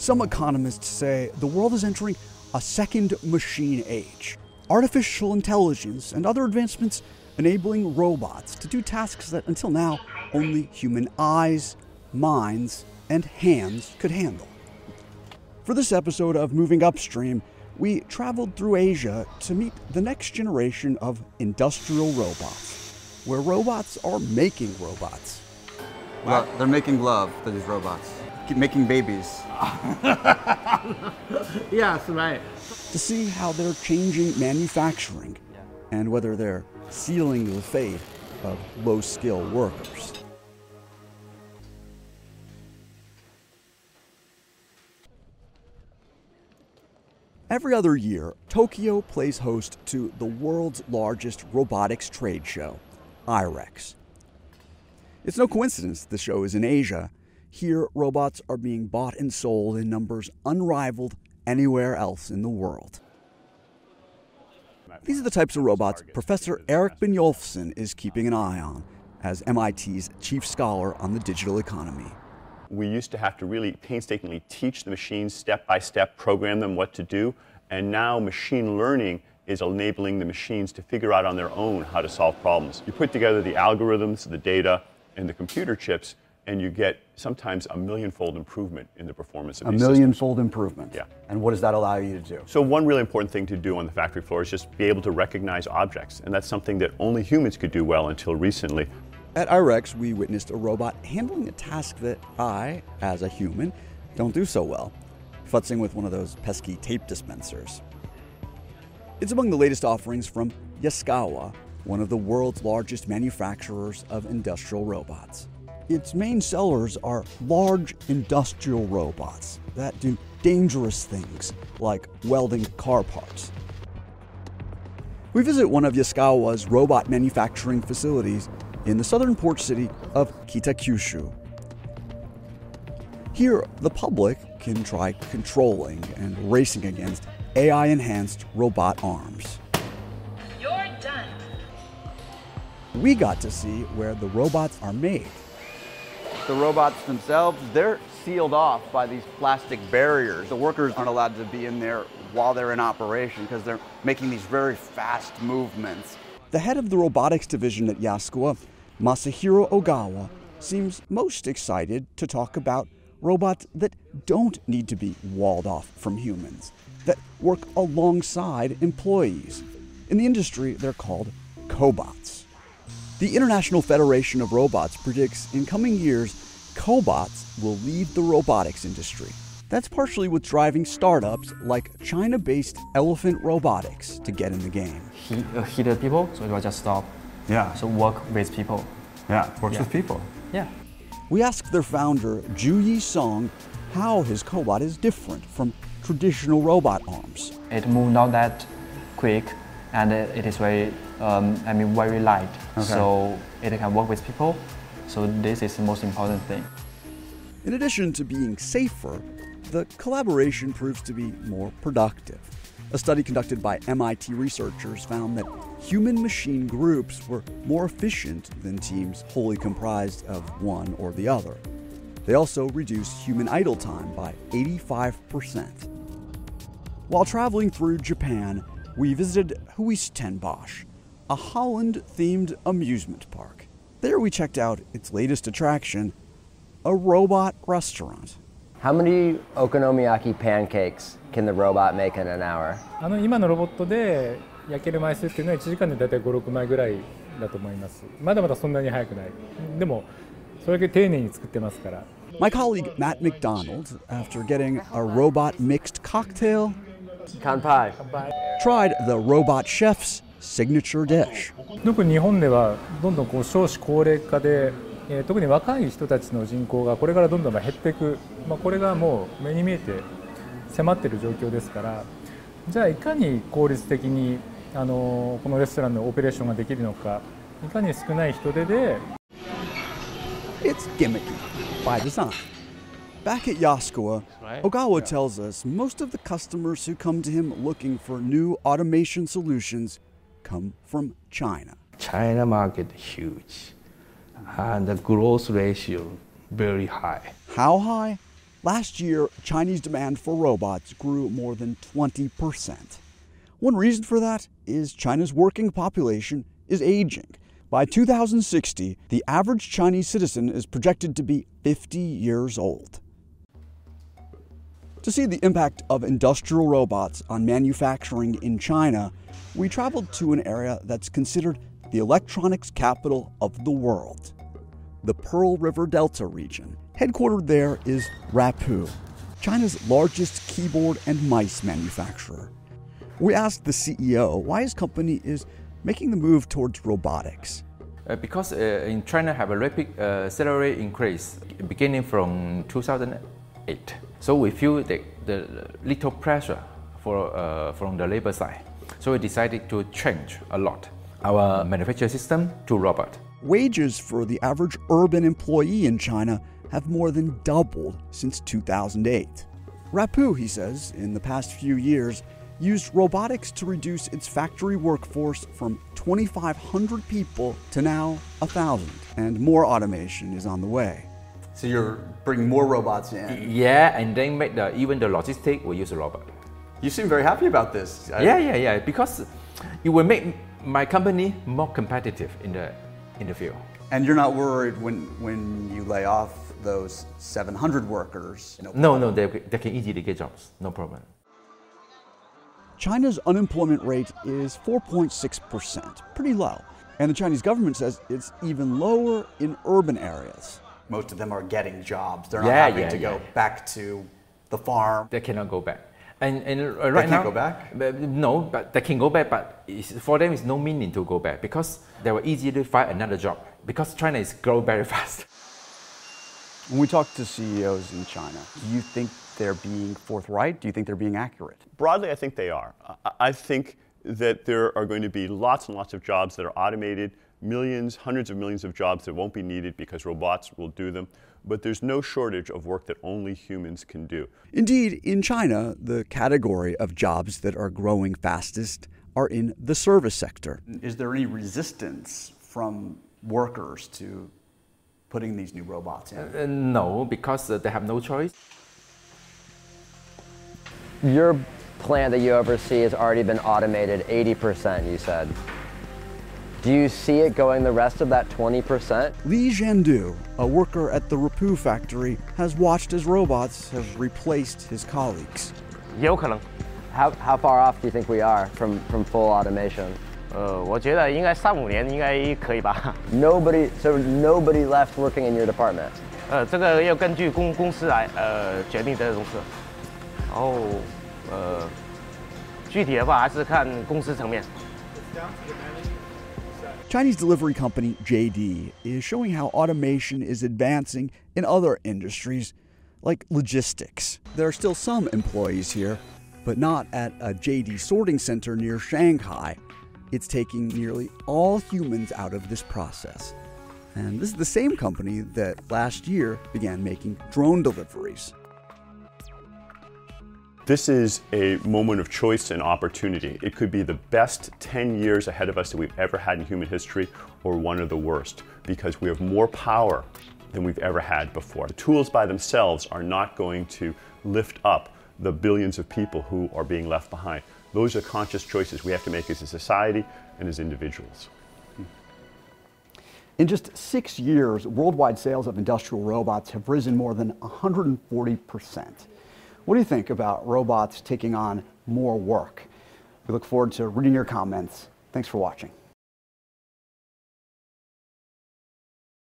Some economists say the world is entering a second machine age. Artificial intelligence and other advancements enabling robots to do tasks that until now only human eyes, minds, and hands could handle. For this episode of Moving Upstream, we traveled through Asia to meet the next generation of industrial robots, where robots are making robots. Well, they're making love to these robots, making babies. yes, right. To see how they're changing manufacturing and whether they're sealing the fate of low skill workers. Every other year, Tokyo plays host to the world's largest robotics trade show, IREX. It's no coincidence the show is in Asia. Here, robots are being bought and sold in numbers unrivaled anywhere else in the world. These are the types of robots Professor Erik Brynjolfsson is keeping an eye on as MIT's chief scholar on the digital economy. We used to have to really painstakingly teach the machines step by step, program them what to do, and now machine learning is enabling the machines to figure out on their own how to solve problems. You put together the algorithms, the data, and the computer chips, and you get sometimes a millionfold improvement in the performance of A these millionfold improvement. Yeah. And what does that allow you to do? So one really important thing to do on the factory floor is just be able to recognize objects, and that's something that only humans could do well until recently. At IREX, we witnessed a robot handling a task that I, as a human, don't do so well futzing with one of those pesky tape dispensers. It's among the latest offerings from Yaskawa, one of the world's largest manufacturers of industrial robots. Its main sellers are large industrial robots that do dangerous things like welding car parts. We visit one of Yaskawa's robot manufacturing facilities in the southern port city of Kitakyushu. Here, the public can try controlling and racing against AI enhanced robot arms. You're done. We got to see where the robots are made. The robots themselves, they're sealed off by these plastic barriers. The workers aren't allowed to be in there while they're in operation because they're making these very fast movements. The head of the robotics division at Yaskawa, Masahiro Ogawa, seems most excited to talk about robots that don't need to be walled off from humans, that work alongside employees. In the industry, they're called cobots. The International Federation of Robots predicts in coming years, cobots will lead the robotics industry. That's partially what's driving startups like China based Elephant Robotics to get in the game. He, uh, heated people, so it will just stop. Yeah. So work with people. Yeah, works Yeah. with people. Yeah. We asked their founder, Ju Yi Song, how his cobot is different from traditional robot arms. It moved not that quick, and it, it is very, um, I mean, very light. So it can work with people. So this is the most important thing. In addition to being safer, the collaboration proves to be more productive. A study conducted by MIT researchers found that human machine groups were more efficient than teams wholly comprised of one or the other. They also reduced human idle time by 85%. While traveling through Japan, we visited Huis Ten Bosch, a Holland themed amusement park. There we checked out its latest attraction, a robot restaurant. How many okonomiyaki pancakes can the robot make in an hour? あの今のロボットで焼ける枚数っていうのは1時間でだいたい5、6枚ぐらいだと思います。まだまだそんなに早くない。でもそれだけ丁寧に作ってますから。My colleague Matt McDonald, after getting a robot mixed cocktail, Kanpai. Kanpai. Tried the robot chef's signature dish. 特に日本ではどんどんこう少子高齢化で、えー特に若い人たちの人口がこれからどんどん減っていく、まあ、これがもう目に見えて迫っている状況ですからじゃあいかに効率的にあのこのレストランのオペレーションができるのかいかに少ない人手で It's gimmicky by design. Back at Yaskawa, Ogawa tells us most of the customers who come to him looking for new automation solutions come from China. China market huge and the growth ratio very high. How high? Last year, Chinese demand for robots grew more than 20%. One reason for that is China's working population is aging. By 2060, the average Chinese citizen is projected to be 50 years old. To see the impact of industrial robots on manufacturing in China, we traveled to an area that's considered the electronics capital of the world the Pearl River Delta region. Headquartered there is Rapoo, China's largest keyboard and mice manufacturer. We asked the CEO why his company is making the move towards robotics. Uh, because uh, in China have a rapid uh, salary increase beginning from 2008. So we feel the, the little pressure for, uh, from the labor side. So we decided to change a lot our manufacturing system to robot. Wages for the average urban employee in China have more than doubled since 2008. Rapoo, he says, in the past few years, used robotics to reduce its factory workforce from 2,500 people to now 1,000, and more automation is on the way. So you're bringing more robots in. Yeah, and then make the even the logistic will use a robot. You seem very happy about this. Yeah, yeah, yeah. Because it will make my company more competitive in the in the field. And you're not worried when when you lay off those 700 workers? No, no, no they, they can easily get jobs, no problem. China's unemployment rate is 4.6%, pretty low. And the Chinese government says it's even lower in urban areas. Most of them are getting jobs. They're not yeah, having yeah, to yeah. go back to the farm. They cannot go back. And, and right they can now, go back? No, but they can go back, but for them, it's no meaning to go back because they were will easily find another job because China is growing very fast. When we talk to CEOs in China, do you think they're being forthright? Do you think they're being accurate? Broadly, I think they are. I think that there are going to be lots and lots of jobs that are automated, millions, hundreds of millions of jobs that won't be needed because robots will do them. But there's no shortage of work that only humans can do. Indeed, in China, the category of jobs that are growing fastest are in the service sector. Is there any resistance from workers to putting these new robots in? Uh, no, because uh, they have no choice. Your plant that you oversee has already been automated 80%, you said. Do you see it going the rest of that 20%? Li Zhandu, a worker at the Rapoo factory, has watched as robots have replaced his colleagues. How, how far off do you think we are from, from full automation? Uh, so nobody left working in your department. 呃，这个要根据公公司来呃决定这种事。然后呃，具体的话还是看公司层面。Chinese delivery company JD is showing how automation is advancing in other industries like logistics. There are still some employees here, but not at a JD sorting center near Shanghai. It's taking nearly all humans out of this process. And this is the same company that last year began making drone deliveries. This is a moment of choice and opportunity. It could be the best 10 years ahead of us that we've ever had in human history, or one of the worst, because we have more power than we've ever had before. The tools by themselves are not going to lift up the billions of people who are being left behind. Those are conscious choices we have to make as a society and as individuals. In just six years, worldwide sales of industrial robots have risen more than 140 percent. What do you think about robots taking on more work? We look forward to reading your comments. Thanks for watching.